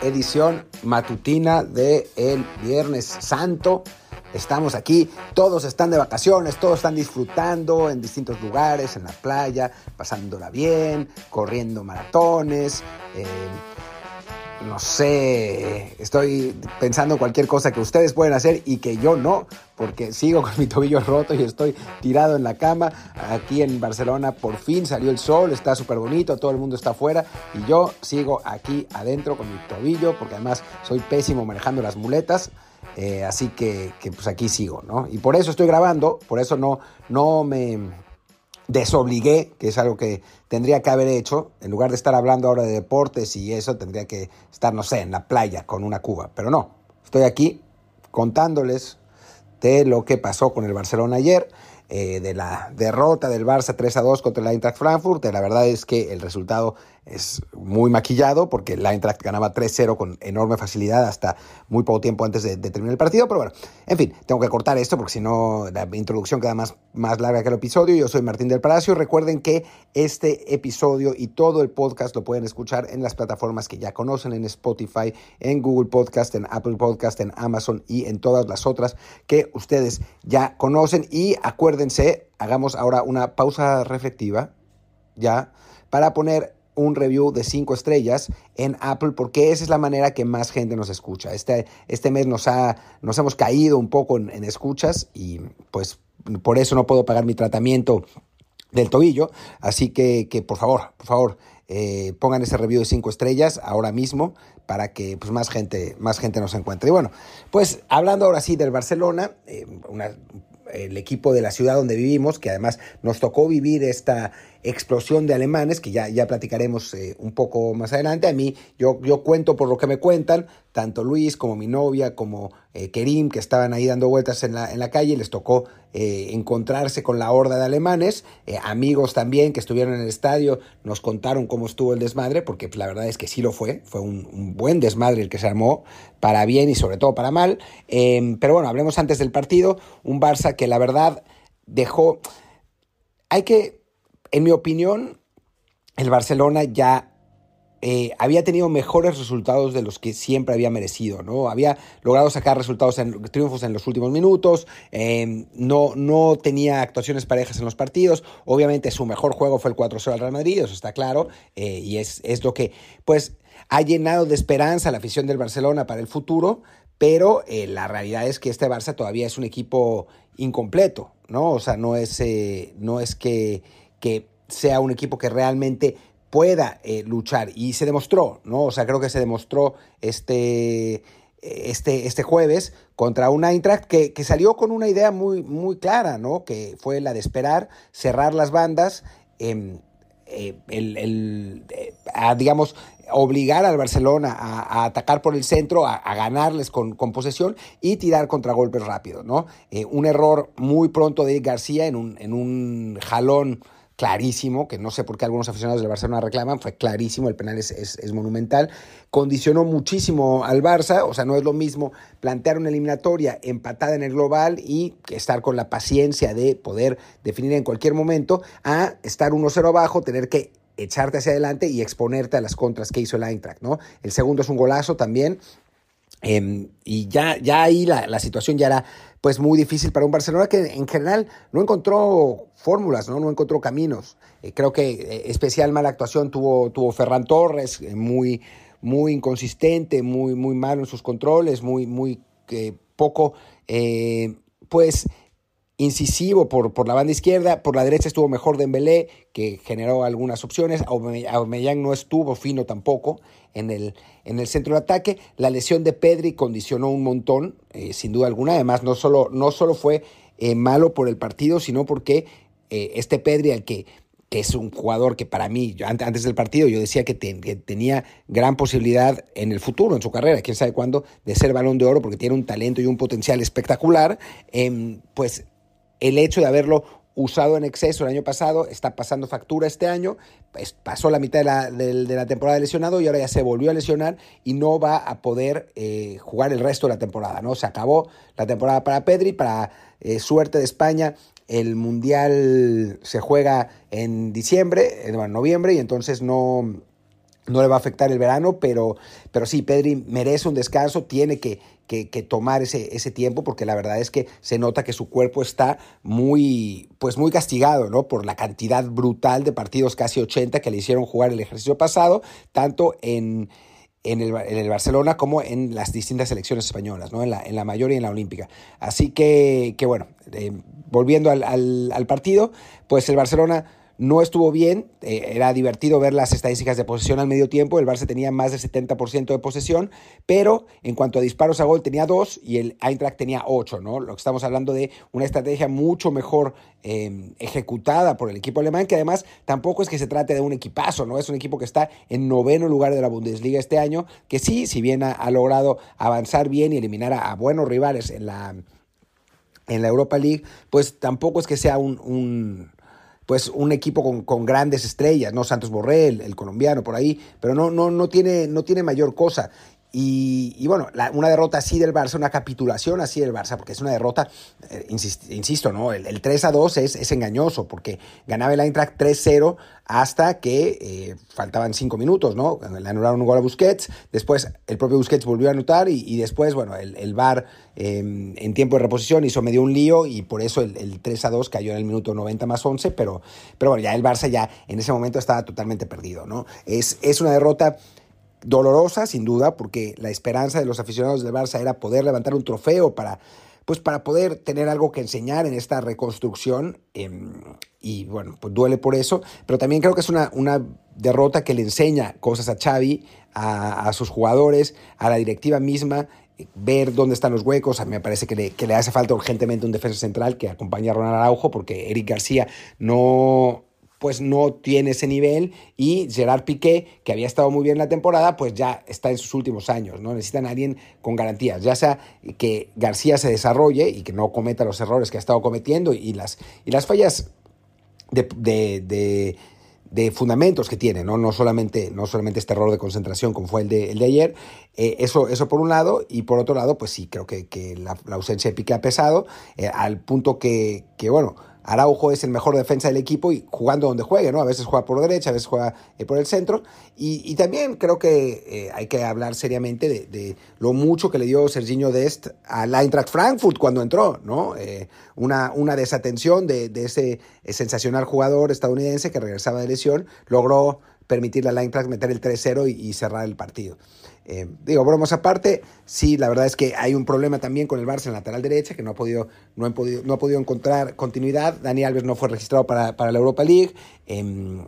Edición matutina de el Viernes Santo. Estamos aquí, todos están de vacaciones, todos están disfrutando en distintos lugares, en la playa, pasándola bien, corriendo maratones. Eh, no sé, estoy pensando cualquier cosa que ustedes pueden hacer y que yo no, porque sigo con mi tobillo roto y estoy tirado en la cama. Aquí en Barcelona por fin salió el sol, está súper bonito, todo el mundo está afuera y yo sigo aquí adentro con mi tobillo, porque además soy pésimo manejando las muletas. Eh, así que, que, pues aquí sigo, ¿no? Y por eso estoy grabando, por eso no, no me desobligué, que es algo que tendría que haber hecho, en lugar de estar hablando ahora de deportes y eso, tendría que estar, no sé, en la playa con una cuba. Pero no, estoy aquí contándoles de lo que pasó con el Barcelona ayer. Eh, de la derrota del Barça 3 a 2 contra el Eintracht Frankfurt. La verdad es que el resultado es muy maquillado porque el Eintracht ganaba 3-0 con enorme facilidad hasta muy poco tiempo antes de, terminar el partido. Pero bueno, en fin, tengo que cortar esto porque si no la introducción queda más, más larga que el episodio. Yo soy Martín del Palacio. Recuerden que este episodio y todo el podcast lo pueden escuchar en las plataformas que ya conocen, en Spotify, en Google Podcast, en Apple Podcast, en Amazon y en todas las otras que ustedes ya conocen. Y acuérdense hagamos ahora una pausa reflectiva, ya, para poner un review de 5 estrellas en Apple porque esa es la manera que más gente nos escucha. Este, este mes nos, ha, nos hemos caído un poco en, escuchas y pues por eso no puedo pagar mi tratamiento del tobillo. Así que, que por favor, por favor, eh, pongan ese review de 5 estrellas ahora mismo para que pues, más, gente, más gente nos encuentre. Y bueno, pues hablando ahora sí del Barcelona, eh, una el equipo de la ciudad donde vivimos, que además nos tocó vivir esta explosión de alemanes, que ya, ya platicaremos eh, un poco más adelante. A mí, yo, yo cuento por lo que me cuentan, tanto Luis como mi novia, como eh, Kerim, que estaban ahí dando vueltas en la, en la calle, les tocó eh, encontrarse con la horda de alemanes. amigos también que estuvieron en el estadio nos contaron cómo estuvo el desmadre, porque la verdad es que sí lo fue, fue un, un, buen desmadre el que se armó, para bien y sobre todo para mal. Em, pero bueno, hablemos antes del partido, un Barça que la verdad dejó... Hay que en mi opinión, el Barcelona ya eh, había tenido mejores resultados de los que siempre había merecido, ¿no? Había logrado sacar resultados en triunfos en los últimos minutos, eh, no, no tenía actuaciones parejas en los partidos, obviamente su mejor juego fue el 4-0 al Real Madrid, eso está claro, eh, y es, es lo que, pues, ha llenado de esperanza la afición del Barcelona para el futuro, pero la realidad es que este Barça todavía es un equipo incompleto, ¿no? O sea, no es, no es que que sea un equipo que realmente pueda eh, luchar. Y se demostró, ¿no? O sea, creo que se demostró este, este, este jueves contra un Eintracht que, que, salió con una idea muy, muy clara, ¿no? Que fue la de esperar, cerrar las bandas, eh, el, el eh, digamos, obligar al Barcelona a, atacar por el centro, a, ganarles con, con, posesión y tirar contragolpes rápidos, ¿no? un error muy pronto de García en un, en un jalón clarísimo, que no sé por qué algunos aficionados del Barcelona reclaman, fue clarísimo, el penal es, es, monumental, condicionó muchísimo al Barça, o sea, no es lo mismo plantear una eliminatoria empatada en el global y estar con la paciencia de poder definir en cualquier momento, a estar 1-0 abajo, tener que echarte hacia adelante y exponerte a las contras que hizo el Eintracht, ¿no? El segundo es un golazo también, em, y ya, ya ahí la, la situación ya era pues muy difícil para un Barcelona que en general no encontró fórmulas, no, no encontró caminos. Eh, creo que eh, especial mala actuación tuvo, tuvo Ferran Torres, eh, muy, muy inconsistente, muy, muy malo en sus controles, muy, muy poco, pues incisivo por, por la banda izquierda, por la derecha estuvo mejor Dembélé, que generó algunas opciones, Aubameyang no estuvo fino tampoco en el, en el centro de ataque, la lesión de Pedri condicionó un montón, eh, sin duda alguna, además no solo, no solo fue eh, malo por el partido, sino porque eh, este Pedri, al que que es un jugador que para mí, antes del partido, yo decía que, tenía gran posibilidad en el futuro, en su carrera, quién sabe cuándo, de ser balón de oro, porque tiene un talento y un potencial espectacular, em, pues el hecho de haberlo usado en exceso el año pasado, está pasando factura este año, pasó la mitad de la, de, la, temporada lesionado y ahora ya se volvió a lesionar y no va a poder eh, jugar el resto de la temporada, ¿no? Se acabó la temporada para Pedri, para eh, suerte de España, el Mundial se juega en diciembre, en noviembre, y entonces no, no le va a afectar el verano, pero, pero sí, Pedri merece un descanso, tiene que, que, tomar ese, ese, tiempo, porque la verdad es que se nota que su cuerpo está muy, pues muy castigado, ¿no? Por la cantidad brutal de partidos, casi 80, que le hicieron jugar el ejercicio pasado, tanto en, en, el, en el Barcelona como en las distintas selecciones españolas, ¿no? En la, en la mayor y en la olímpica. Así que, que bueno, eh, volviendo al, al, al partido, pues el Barcelona no estuvo bien, eh, era divertido ver las estadísticas de posesión al medio tiempo, el Barça tenía más del 70% de posesión, pero en cuanto a disparos a gol tenía dos y el Eintracht tenía ocho, ¿no? Lo que estamos hablando de una estrategia mucho mejor em, ejecutada por el equipo alemán, que además tampoco es que se trate de un equipazo, ¿no? Es un equipo que está en noveno lugar de la Bundesliga este año, que sí, si bien ha, logrado avanzar bien y eliminar a, buenos rivales en la, en la Europa League, pues tampoco es que sea un pues un equipo con, con, grandes estrellas, ¿no? Santos Borrell, el colombiano por ahí, pero no, no, no, tiene, no tiene mayor cosa. Y, bueno, una derrota así del Barça, una capitulación así del Barça, porque es una derrota, eh, insisto, ¿no? El, 3 a 2 es, es, engañoso, porque ganaba el Eintracht 3-0 hasta que eh, faltaban 5 minutos, ¿no? Le anularon un gol a Busquets, después el propio Busquets volvió a anotar y, después, bueno, el, el em, en tiempo de reposición hizo medio un lío y por eso el, 3 a 2 cayó en el minuto 90 más 11, pero, pero bueno, ya el Barça ya en ese momento estaba totalmente perdido, ¿no? Es, es una derrota dolorosa, sin duda, porque la esperanza de los aficionados del Barça era poder levantar un trofeo para, pues para poder tener algo que enseñar en esta reconstrucción. Em, y bueno, pues duele por eso, pero también creo que es una, una derrota que le enseña cosas a Xavi, a, sus jugadores, a la directiva misma, ver dónde están los huecos. A me parece que le, que le hace falta urgentemente un defensa central que acompañe a Ronald Araujo, porque Eric García no pues no tiene ese nivel y Gerard Piqué, que había estado muy bien la temporada, pues ya está en sus últimos años, ¿no? Necesitan a alguien con garantías, ya sea que García se desarrolle y que no cometa los errores que ha estado cometiendo y las, y las fallas de, fundamentos que tiene, ¿no? No, solamente, no solamente este error de concentración como fue el de, el de ayer, eh, eso, eso por un lado, y por otro lado, pues sí, creo que, que la, ausencia de Piqué ha pesado, eh, al punto que, que, bueno, Araujo es el mejor defensa del equipo y jugando donde juegue, ¿no? A veces juega por derecha, a veces juega eh, por el centro. Y, también creo que eh, hay que hablar seriamente de, lo mucho que le dio Serginho Dest al Eintracht Frankfurt cuando entró, ¿no? Eh, una, una desatención de, ese sensacional jugador estadounidense que regresaba de lesión, logró permitirle al Eintracht meter el 3-0 y cerrar el partido. Eh, digo, bromas aparte, sí, la verdad es que hay un problema también con el Barça en lateral derecha, que no ha podido, no han podido, no ha podido encontrar continuidad. Dani Alves no fue registrado para, para la Europa League. Eh,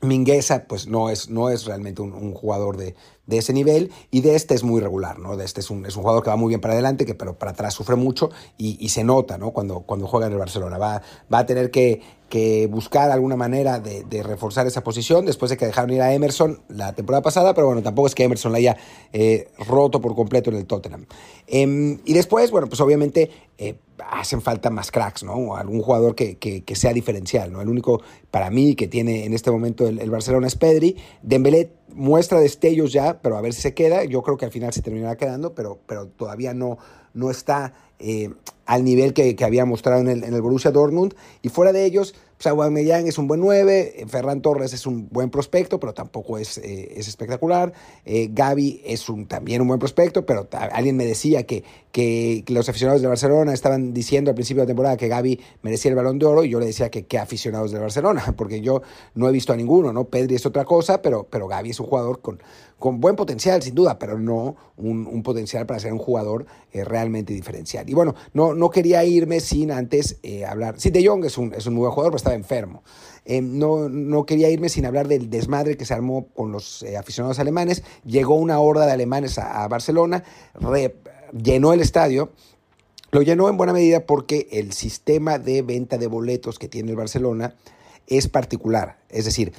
Mingueza, pues no es, no es realmente un, jugador de, de, ese nivel y de este es muy regular, ¿no? De este es un, es un jugador que va muy bien para adelante, que pero para atrás sufre mucho y, y se nota, ¿no? Cuando, cuando juega en el Barcelona. Va, va a tener que, que buscar alguna manera de, de, reforzar esa posición después de que dejaron ir a Emerson la temporada pasada, pero bueno, tampoco es que Emerson la haya eh, roto por completo en el Tottenham. Em, y después, bueno, pues obviamente eh, hacen falta más cracks, ¿no? Algún jugador que, que, que, sea diferencial, ¿no? El único para mí que tiene en este momento el, el, Barcelona es Pedri. Dembélé muestra destellos ya, pero a ver si se queda. Yo creo que al final se terminará quedando, pero, pero todavía no, no está eh, al nivel que, había mostrado en el, en el Borussia Dortmund. Y fuera de ellos, pues Aubameyang es un buen 9, Ferran Torres es un buen prospecto, pero tampoco es, eh, es espectacular. Eh, Gaby es un, también un buen prospecto, pero alguien me decía que, que, los aficionados de Barcelona estaban diciendo al principio de la temporada que Gaby merecía el balón de oro y yo le decía que qué aficionados de Barcelona, porque yo no he visto a ninguno, ¿no? Pedri es otra cosa, pero, pero Gaby es un jugador con, con buen potencial, sin duda, pero no un, un potencial para ser un jugador eh, realmente diferencial. Y bueno, no, no quería irme sin antes hablar. Sí, De Jong es un, es un buen jugador, pero enfermo. Eh, no, no, quería irme sin hablar del desmadre que se armó con los eh, aficionados alemanes. Llegó una horda de alemanes a, Barcelona, llenó el estadio. Lo llenó en buena medida porque el sistema de venta de boletos que tiene el Barcelona es particular. Es decir,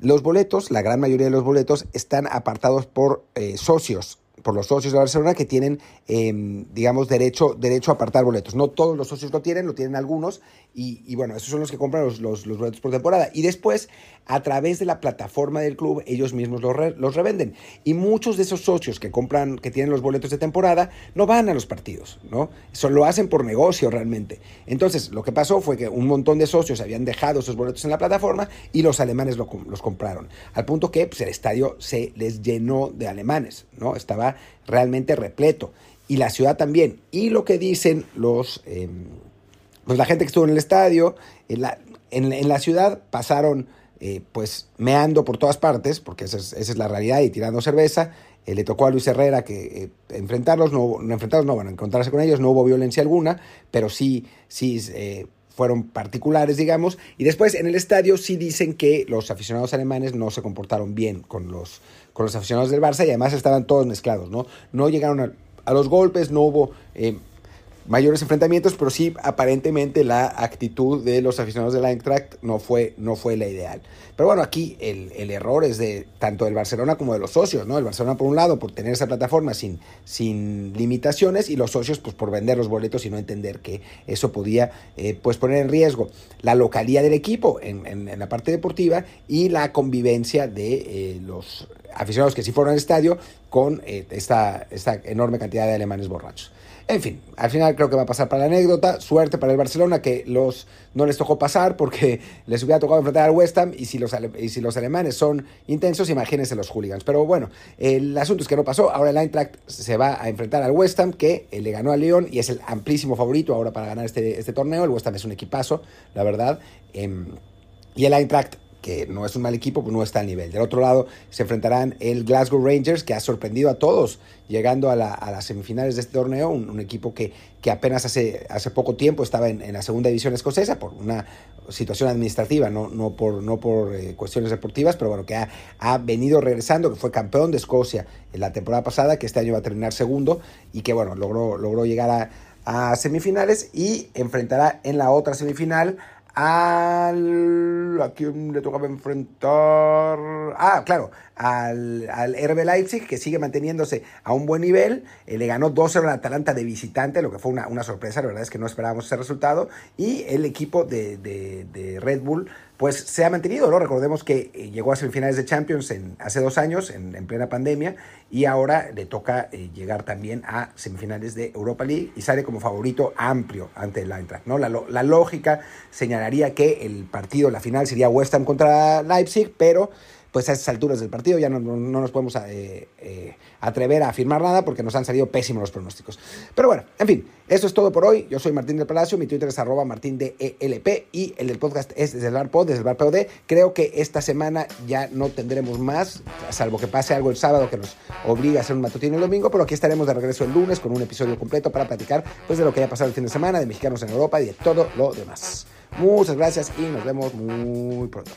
los boletos, la gran mayoría de los boletos, están apartados por eh, socios por los socios de Barcelona que tienen, em, digamos, derecho, derecho a apartar boletos. No todos los socios lo tienen, lo tienen algunos, y, bueno, esos son los que compran los, los, boletos por temporada. Y después, a través de la plataforma del club, ellos mismos los, los revenden. Y muchos de esos socios que compran, que tienen los boletos de temporada, no van a los partidos, ¿no? Eso lo hacen por negocio realmente. Entonces, lo que pasó fue que un montón de socios habían dejado esos boletos en la plataforma y los alemanes los compraron. Al punto que pues, el estadio se les llenó de alemanes, ¿no? Estaba realmente repleto. Y la ciudad también. Y lo que dicen los... Em, pues la gente que estuvo en el estadio, en la, en, la ciudad pasaron eh, pues meando por todas partes, porque esa es, la realidad, y tirando cerveza. Eh, le tocó a Luis Herrera que eh, enfrentarlos, no, no enfrentarlos, no, bueno, encontrarse con ellos, no hubo violencia alguna, pero sí, sí fueron particulares, digamos. Y después en el estadio sí dicen que los aficionados alemanes no se comportaron bien con los, con los aficionados del Barça y además estaban todos mezclados, ¿no? No llegaron a, a los golpes, no hubo mayores enfrentamientos, pero sí aparentemente la actitud de los aficionados de la Eintracht no fue, no fue la ideal. Pero bueno, aquí el, el, error es de tanto del Barcelona como de los socios, ¿no? El Barcelona por un lado por tener esa plataforma sin, sin limitaciones y los socios pues por vender los boletos y no entender que eso podía eh, pues poner en riesgo la localidad del equipo en, en, la parte deportiva y la convivencia de eh, los aficionados que sí fueron al estadio con eh, esta, esta enorme cantidad de alemanes borrachos. En fin, al final creo que va a pasar para la anécdota. Suerte para el Barcelona que los no les tocó pasar porque les hubiera tocado enfrentar al West Ham y si los, alemanes son intensos, imagínense los hooligans. Pero bueno, el asunto es que no pasó. Ahora el Eintracht se va a enfrentar al West Ham que le ganó al León y es el amplísimo favorito ahora para ganar este, este torneo. El West Ham es un equipazo, la verdad. Em, y el Eintracht que no es un mal equipo, pues no está al nivel. Del otro lado se enfrentarán el Glasgow Rangers, que ha sorprendido a todos llegando a, las semifinales de este torneo, un, equipo que, que, apenas hace, hace poco tiempo estaba en, la segunda división escocesa por una situación administrativa, no, no por, no por eh, cuestiones deportivas, pero bueno, que ha, ha, venido regresando, que fue campeón de Escocia en la temporada pasada, que este año va a terminar segundo y que bueno, logró, logró llegar a, a semifinales y enfrentará en la otra semifinal al... ¿A quién le tocaba enfrentar? Ah, claro, al, al RB Leipzig, que sigue manteniéndose a un buen nivel. Eh, le ganó 2-0 al Atalanta de visitante, lo que fue una, una, sorpresa, la verdad es que no esperábamos ese resultado. Y el equipo de, de, de Red Bull pues se ha mantenido, ¿no? Recordemos que eh, llegó a semifinales de Champions en, hace dos años, en, plena pandemia, y ahora le toca eh, llegar también a semifinales de Europa League y sale como favorito amplio ante el Eintracht, ¿no? La, la lógica señalaría que el partido, la final sería West Ham contra Leipzig, pero pues a estas alturas del partido ya no, nos podemos eh, eh, atrever a afirmar nada porque nos han salido pésimos los pronósticos. Pero bueno, en fin, eso es todo por hoy. Yo soy Martín del Palacio, mi Twitter es arroba martín de ELP y el del podcast es desde el bar pod, desde el bar POD. Creo que esta semana ya no tendremos más, salvo que pase algo el sábado que nos obliga a hacer un matutino el domingo, pero aquí estaremos de regreso el lunes con un episodio completo para platicar pues, de lo que haya pasado el fin de semana, de mexicanos en Europa y de todo lo demás. Muchas gracias y nos vemos muy pronto.